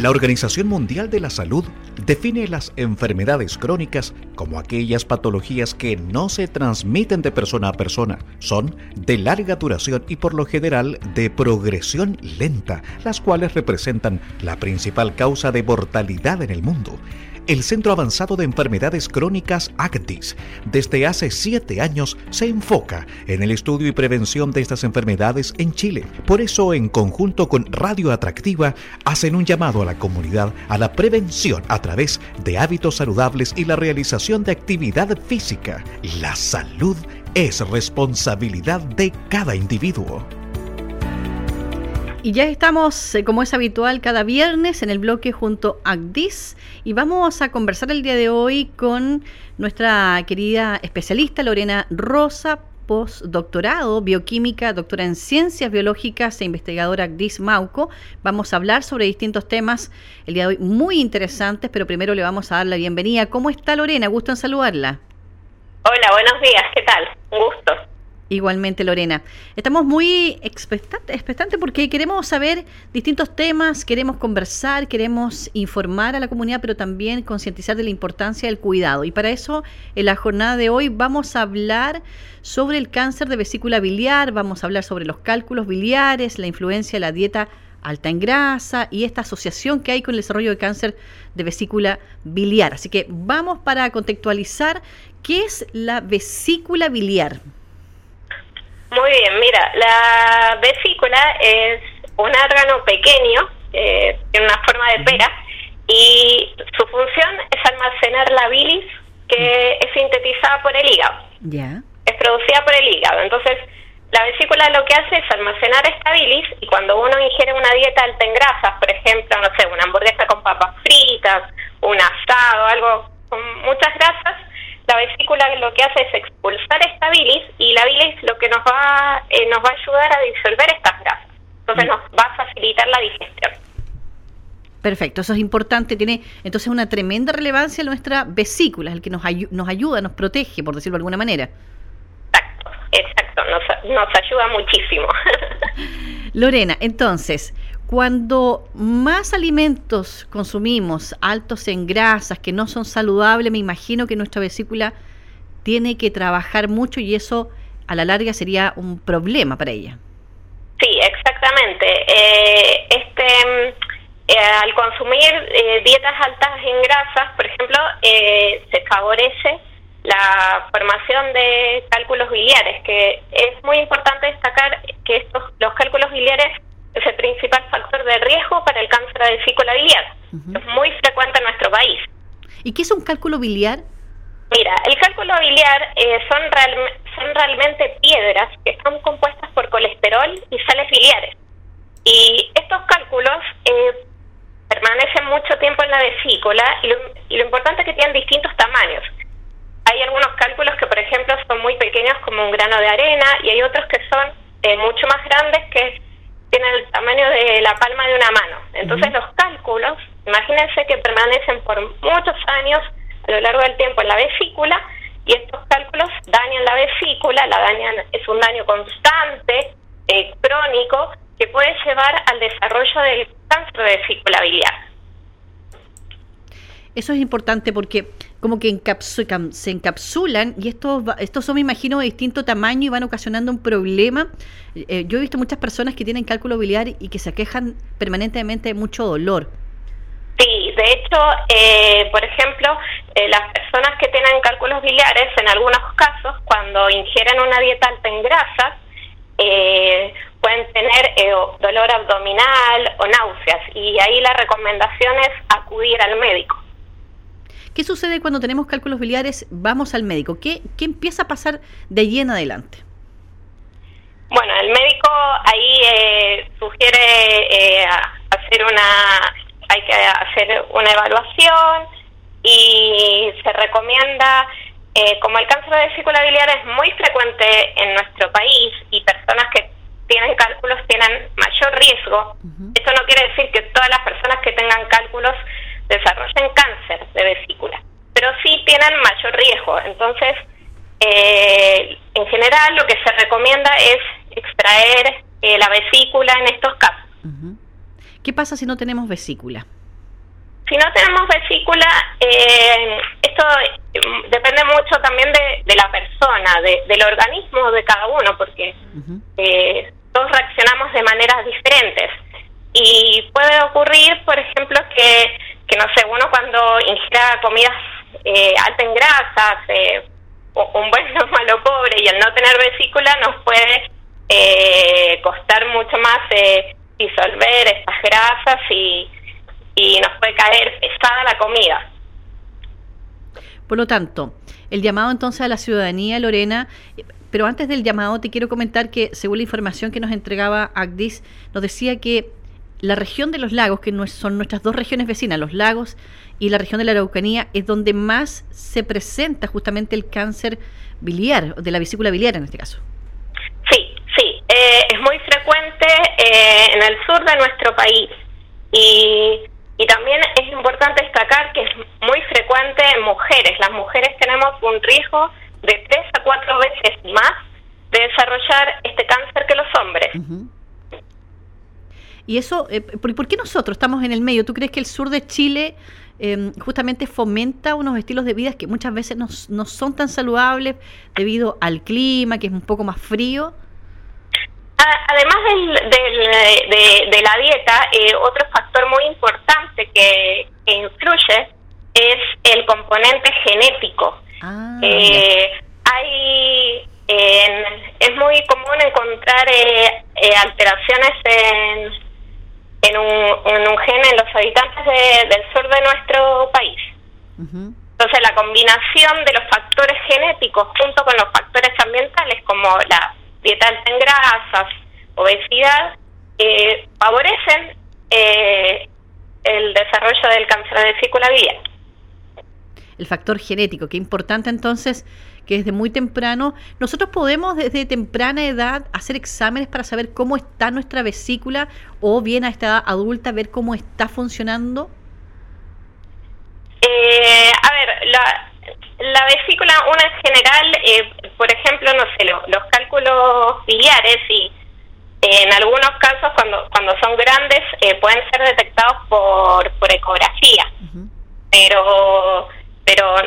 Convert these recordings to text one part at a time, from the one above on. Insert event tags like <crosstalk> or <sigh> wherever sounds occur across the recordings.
La Organización Mundial de la Salud define las enfermedades crónicas como aquellas patologías que no se transmiten de persona a persona, son de larga duración y por lo general de progresión lenta, las cuales representan la principal causa de mortalidad en el mundo el Centro Avanzado de Enfermedades Crónicas ACTIS desde hace siete años se enfoca en el estudio y prevención de estas enfermedades en Chile. Por eso, en conjunto con Radio Atractiva, hacen un llamado a la comunidad a la prevención a través de hábitos saludables y la realización de actividad física. La salud es responsabilidad de cada individuo. Y ya estamos, eh, como es habitual, cada viernes en el bloque junto a ACDIS y vamos a conversar el día de hoy con nuestra querida especialista Lorena Rosa, postdoctorado, bioquímica, doctora en ciencias biológicas e investigadora ACDIS Mauco. Vamos a hablar sobre distintos temas el día de hoy muy interesantes, pero primero le vamos a dar la bienvenida. ¿Cómo está Lorena? Gusto en saludarla. Hola, buenos días, ¿qué tal? Un gusto. Igualmente, Lorena. Estamos muy expectantes porque queremos saber distintos temas, queremos conversar, queremos informar a la comunidad, pero también concientizar de la importancia del cuidado. Y para eso, en la jornada de hoy vamos a hablar sobre el cáncer de vesícula biliar, vamos a hablar sobre los cálculos biliares, la influencia de la dieta alta en grasa y esta asociación que hay con el desarrollo de cáncer de vesícula biliar. Así que vamos para contextualizar qué es la vesícula biliar. Muy bien, mira, la vesícula es un órgano pequeño, eh, tiene una forma de pera, y su función es almacenar la bilis que es sintetizada por el hígado. Ya. Es producida por el hígado. Entonces, la vesícula lo que hace es almacenar esta bilis y cuando uno ingiere una dieta alta en grasas, por ejemplo, no sé, una hamburguesa con papas fritas, un asado, algo con muchas grasas, la vesícula lo que hace es expulsar esta bilis y la bilis lo que nos va eh, nos va a ayudar a disolver estas grasas. Entonces mm. nos va a facilitar la digestión. Perfecto, eso es importante, tiene entonces una tremenda relevancia nuestra vesícula, el que nos, nos ayuda, nos protege, por decirlo de alguna manera. Exacto, exacto, nos, nos ayuda muchísimo. <laughs> Lorena, entonces, cuando más alimentos consumimos altos en grasas que no son saludables, me imagino que nuestra vesícula tiene que trabajar mucho y eso a la larga sería un problema para ella. Sí, exactamente. Eh, este, eh, al consumir eh, dietas altas en grasas, por ejemplo, se favorece la formación de cálculos biliares, que es muy importante destacar que estos los cálculos biliares es el principal factor de riesgo para el cáncer de vesícula biliar. Es muy frecuente en nuestro país. ¿Y qué es un cálculo biliar? Mira, el cálculo biliar eh, son, son realmente piedras que están compuestas por colesterol y sales biliares. Y estos cálculos eh, permanecen mucho tiempo en la vesícula y lo, y lo importante es que tienen distintos tamaños. Hay algunos cálculos que, por ejemplo, son muy pequeños como un grano de arena y hay otros que son eh, mucho más grandes que tienen el tamaño de la palma de una mano. Entonces los cálculos, imagínense que permanecen por muchos años a lo largo del tiempo en la vesícula y estos cálculos dañan la vesícula, la dañan, es un daño constante, eh, crónico, que puede llevar al desarrollo del cáncer de vesícula biliar. Eso es importante porque como que se encapsulan y estos, estos son, me imagino, de distinto tamaño y van ocasionando un problema. Eh, yo he visto muchas personas que tienen cálculo biliar y que se quejan permanentemente de mucho dolor. Sí, de hecho, eh, por ejemplo, eh, las personas que tienen cálculos biliares, en algunos casos, cuando ingieren una dieta alta en grasas, pueden tener dolor abdominal o náuseas y ahí la recomendación es acudir al médico. ¿Qué sucede cuando tenemos cálculos biliares? Vamos al médico. ¿Qué, qué empieza a pasar de ahí en adelante? Bueno, el médico ahí eh, sugiere eh, hacer una, hay que hacer una evaluación y se recomienda, eh, como el cáncer de vesícula biliar es muy frecuente en nuestro país y personas que tienen cálculos tienen mayor riesgo, esto no quiere decir que todas las personas que tengan cálculos desarrollen cáncer de vesícula, pero sí tienen mayor riesgo. Entonces, eh, en general lo que se recomienda es extraer eh, la vesícula en estos casos. ¿Qué pasa si no tenemos vesícula? Si no tenemos vesícula, eh, esto mm, depende mucho también de, la persona, del organismo de cada uno, porque eh, todos reaccionamos de maneras diferentes. Y puede ocurrir, por ejemplo, que, que no sé, uno cuando ingiera comidas eh, altas en grasas, eh, un buen <laughs> malo pobre, y al no tener vesícula nos puede eh, costar mucho más eh, disolver estas grasas y, y nos puede caer pesada la comida. Por lo tanto, el llamado entonces a la ciudadanía, Lorena, pero antes del llamado te quiero comentar que según la información que nos entregaba ACDIS, nos decía que la región de los lagos, que son nuestras dos regiones vecinas, los lagos y la región de la Araucanía, es donde más se presenta justamente el cáncer biliar, de la vesícula biliar en este caso. Sí, sí, eh, es muy frecuente eh, en el sur de nuestro país y, y también es importante destacar que es muy mujeres. Las mujeres tenemos un riesgo de tres a cuatro veces más de desarrollar este cáncer que los hombres. Y eso, eh, ¿por, qué nosotros estamos en el medio? ¿Tú crees que el sur de Chile em, justamente fomenta unos estilos de vida que muchas veces no, no, son tan saludables debido al clima, que es un poco más frío? Además del, de, la dieta, eh, otro factor muy importante que, influye es el componente genético. Ah, eh, hay es muy común encontrar eh, alteraciones en, en, un, en un gen en los habitantes del sur de nuestro país. Entonces la combinación de los factores genéticos junto con los factores ambientales como la dieta alta en grasas, obesidad, eh, favorecen eh, el desarrollo del cáncer de vesícula biliar. El factor genético, qué importante entonces que desde muy temprano, nosotros podemos desde temprana edad hacer exámenes para saber cómo está nuestra vesícula o bien a esta edad adulta ver cómo está funcionando. Eh, a ver, la, la vesícula, una en general, eh, por ejemplo, no sé, los cálculos biliares y eh, en algunos casos cuando cuando son grandes eh, pueden ser detectados por, por ecografía, pero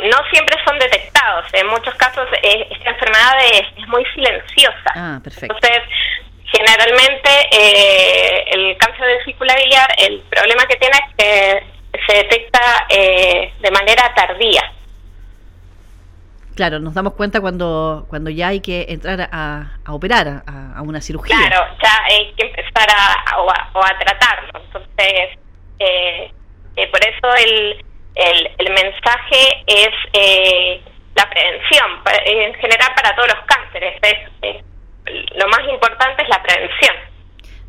no siempre son detectados. En muchos casos esta enfermedad es, muy silenciosa. Ah, Entonces, generalmente el cáncer de vesícula biliar, el problema que tiene es que se detecta de manera tardía. Claro, nos damos cuenta cuando, cuando ya hay que entrar a, operar, a, una cirugía. Claro, ya hay que empezar a, o, a, tratarlo. Entonces, eh, eh, por eso el, el, mensaje es eh, la prevención, en general para todos los cánceres. Es, lo más importante es la prevención.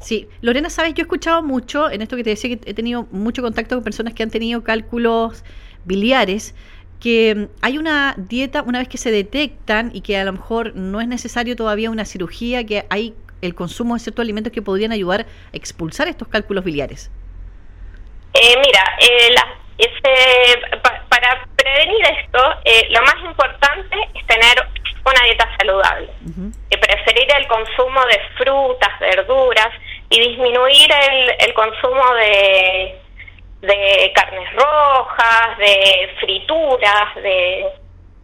Sí, Lorena, sabes, yo he escuchado mucho, en esto que te decía que he tenido mucho contacto con personas que han tenido cálculos biliares, que mm, hay una dieta una vez que se detectan y que a lo mejor no es necesario todavía una cirugía, que hay el consumo de ciertos alimentos que podrían ayudar a expulsar estos cálculos biliares. Eh, mira, eh, para prevenir eh, lo más importante es tener una dieta saludable, preferir el consumo de frutas, verduras y disminuir el consumo de de carnes rojas, de frituras, de,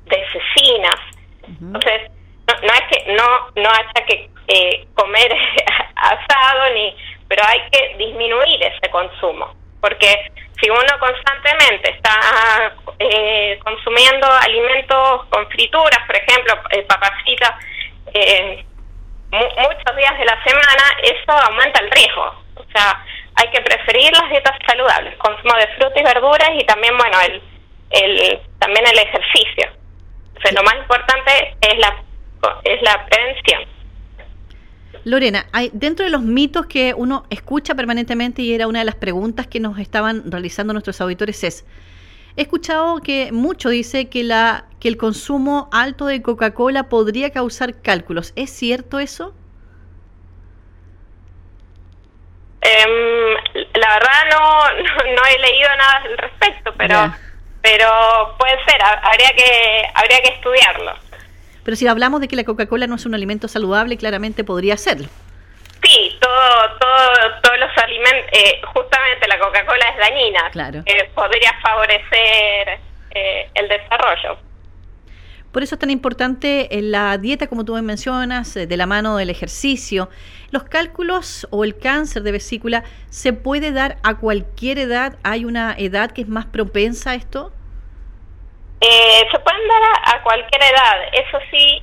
de cecinas. Entonces, no, es que no, no haya que eh, comer <laughs> asado, ni pero hay que disminuir ese consumo, porque si uno constantemente está eh, consumiendo alimentos con frituras, por ejemplo, eh, papas eh, muchos días de la semana, eso aumenta el riesgo. O sea, hay que preferir las dietas saludables, consumo de frutas y verduras y también, bueno, el, el también el ejercicio. O lo más importante es la, es la prevención. Lorena, hay, dentro de los mitos que uno escucha permanentemente y era una de las preguntas que nos estaban realizando nuestros auditores es, he escuchado que mucho dice que, la, que el consumo alto de Coca-Cola podría causar cálculos. ¿Es cierto eso? Em, la verdad no, no, he leído nada al respecto, pero pero puede ser, habría que habría que estudiarlo. Pero si hablamos de que la Coca-Cola no es un alimento saludable, claramente podría serlo. Sí, todo, todo, todos los alimentos, eh, justamente la Coca-Cola es dañina, claro. Eh, podría favorecer eh, el desarrollo. Por eso es tan importante la dieta, como tú mencionas, de la mano del ejercicio. ¿Los cálculos o el cáncer de vesícula se puede dar a cualquier edad? ¿Hay una edad que es más propensa a esto? se pueden dar a, cualquier edad. Eso sí,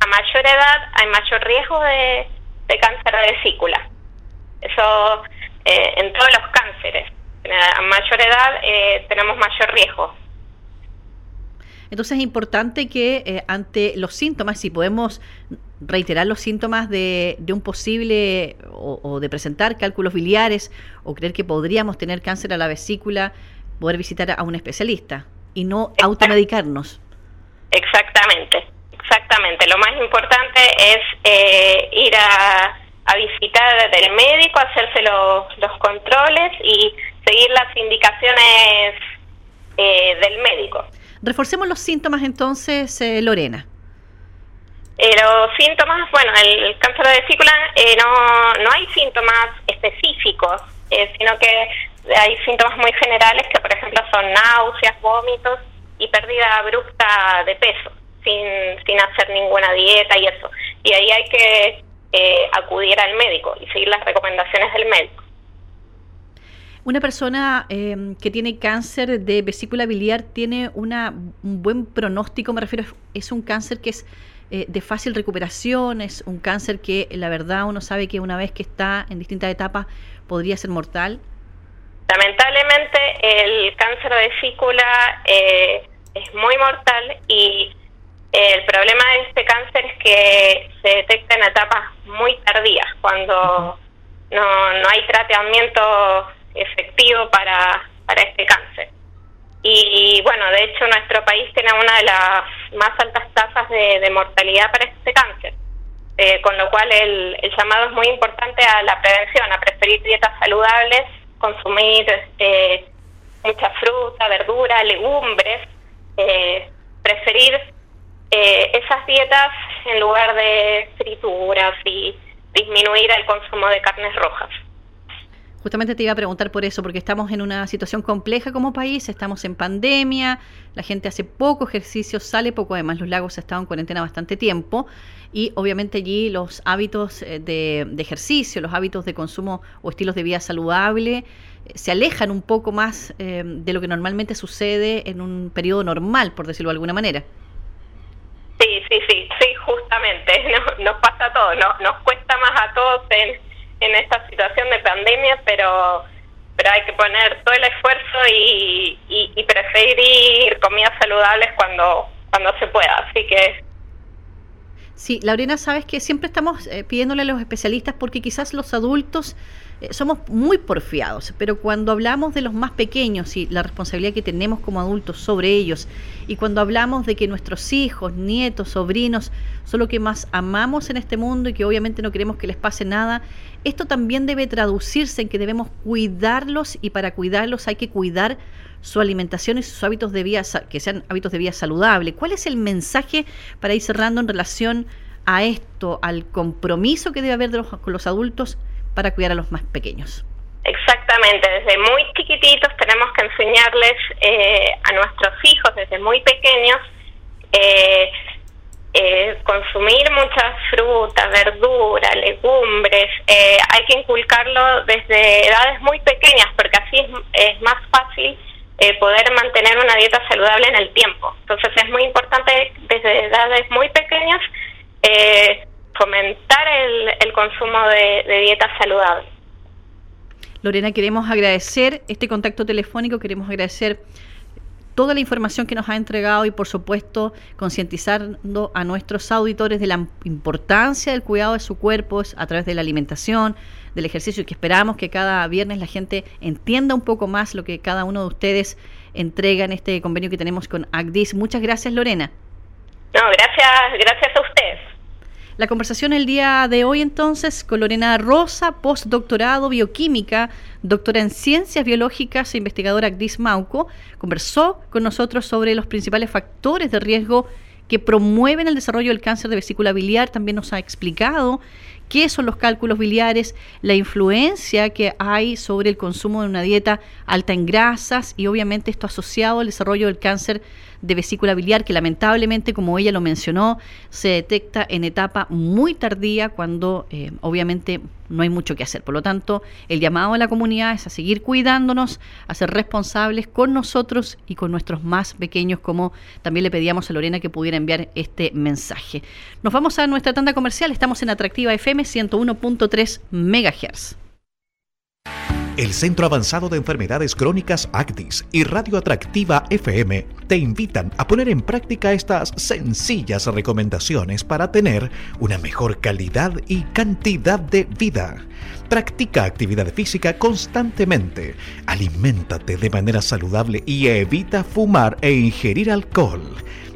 a mayor edad hay mayor riesgo de, de cáncer de vesícula. Eso eh, en todos los cánceres. A mayor edad eh, tenemos mayor riesgo. Entonces es importante que eh, ante los síntomas, si podemos reiterar los síntomas de, de un posible o, de presentar cálculos biliares o creer que podríamos tener cáncer a la vesícula, poder visitar a un especialista y no automedicarnos. Exactamente. Exactamente, lo más importante es eh, ir a, visitar del médico, hacerse los, los controles y seguir las indicaciones eh, del médico. Reforcemos los síntomas entonces, eh, Lorena. los síntomas, bueno, el, cáncer de vesícula no, no hay síntomas específicos, sino que hay síntomas muy generales que, por ejemplo, son náuseas, vómitos y pérdida abrupta de peso sin, sin hacer ninguna dieta y eso. Y ahí hay que eh, acudir al médico y seguir las recomendaciones del médico. Una persona em, que tiene cáncer de vesícula biliar tiene una, un buen pronóstico, me refiero, es un cáncer que es eh, de fácil recuperación, es un cáncer que la verdad uno sabe que una vez que está en distintas etapas podría ser mortal. Lamentablemente el cáncer de vesícula eh, es muy mortal y el problema de este cáncer es que se detecta en etapas muy tardías, cuando no, no hay tratamiento efectivo para, para este cáncer. Y bueno, de hecho nuestro país tiene una de las más altas tasas de, mortalidad para este cáncer, eh, con lo cual el, el, llamado es muy importante a la prevención, a preferir dietas saludables, consumir eh, mucha fruta, verdura, legumbres, eh, preferir eh, esas dietas en lugar de frituras y disminuir el consumo de carnes rojas. Justamente te iba a preguntar por eso, porque estamos en una situación compleja como país, estamos en pandemia, la gente hace poco ejercicio, sale poco, además los lagos han en cuarentena bastante tiempo y obviamente allí los hábitos eh, de, ejercicio, los hábitos de consumo o estilos de vida saludable eh, se alejan un poco más de lo que normalmente sucede en un periodo normal, por decirlo de alguna manera. <laughs> Nos, pasa a todos, nos, nos cuesta más a todos en, en esta situación de pandemia, pero pero hay que poner todo el esfuerzo y, y, preferir comidas saludables cuando cuando se pueda, así que Sí, Laurena, sabes que siempre estamos eh, pidiéndole a los especialistas porque quizás los adultos eh, somos muy porfiados, pero cuando hablamos de los más pequeños y la responsabilidad que tenemos como adultos sobre ellos, y cuando hablamos de que nuestros hijos, nietos, sobrinos son lo que más amamos en este mundo y que obviamente no queremos que les pase nada, esto también debe traducirse en que debemos cuidarlos y para cuidarlos hay que cuidar su alimentación y sus hábitos de vida, que sean hábitos de vida saludable. ¿Cuál es el mensaje para ir cerrando en relación a esto, al compromiso que debe haber con los adultos para cuidar a los más pequeños. Exactamente, desde muy chiquititos tenemos que enseñarles eh, a nuestros hijos, desde muy pequeños, eh, eh, consumir muchas frutas, verduras, legumbres. hay que inculcarlo desde edades muy pequeñas porque así es, es más fácil poder mantener una dieta saludable en el tiempo. Entonces es muy importante desde edades muy pequeñas fomentar el, consumo de, de dieta saludable. Lorena, queremos agradecer este contacto telefónico, queremos agradecer toda la información que nos ha entregado y por supuesto concientizando a nuestros auditores de la importancia del cuidado de su cuerpo a través de la alimentación, del ejercicio y que esperamos que cada viernes la gente entienda un poco más lo que cada uno de ustedes entrega en este convenio que tenemos con ACDIS. Muchas gracias Lorena. No, gracias, gracias a ustedes. La conversación el día de hoy entonces con Lorena Rosa, postdoctorado bioquímica, doctora en ciencias biológicas e investigadora Agdis Mauco, conversó con nosotros sobre los principales factores de riesgo que promueven el desarrollo del cáncer de vesícula biliar. También nos ha explicado qué son los cálculos biliares, la influencia que hay sobre el consumo de una dieta alta en grasas y obviamente esto asociado al desarrollo del cáncer de vesícula biliar que lamentablemente, como ella lo mencionó, se detecta en etapa muy tardía cuando eh, obviamente no hay mucho que hacer. Por lo tanto, el llamado a la comunidad es a seguir cuidándonos, a ser responsables con nosotros y con nuestros más pequeños, como también le pedíamos a Lorena que pudiera enviar este mensaje. Nos vamos a nuestra tanda comercial, estamos en Atractiva FM 101.3 MHz. El Centro Avanzado de Enfermedades Crónicas ACTIS y Radio Atractiva FM te invitan a poner en práctica estas sencillas recomendaciones para tener una mejor calidad y cantidad de vida. Practica actividad física constantemente, aliméntate de manera saludable y evita fumar e ingerir alcohol.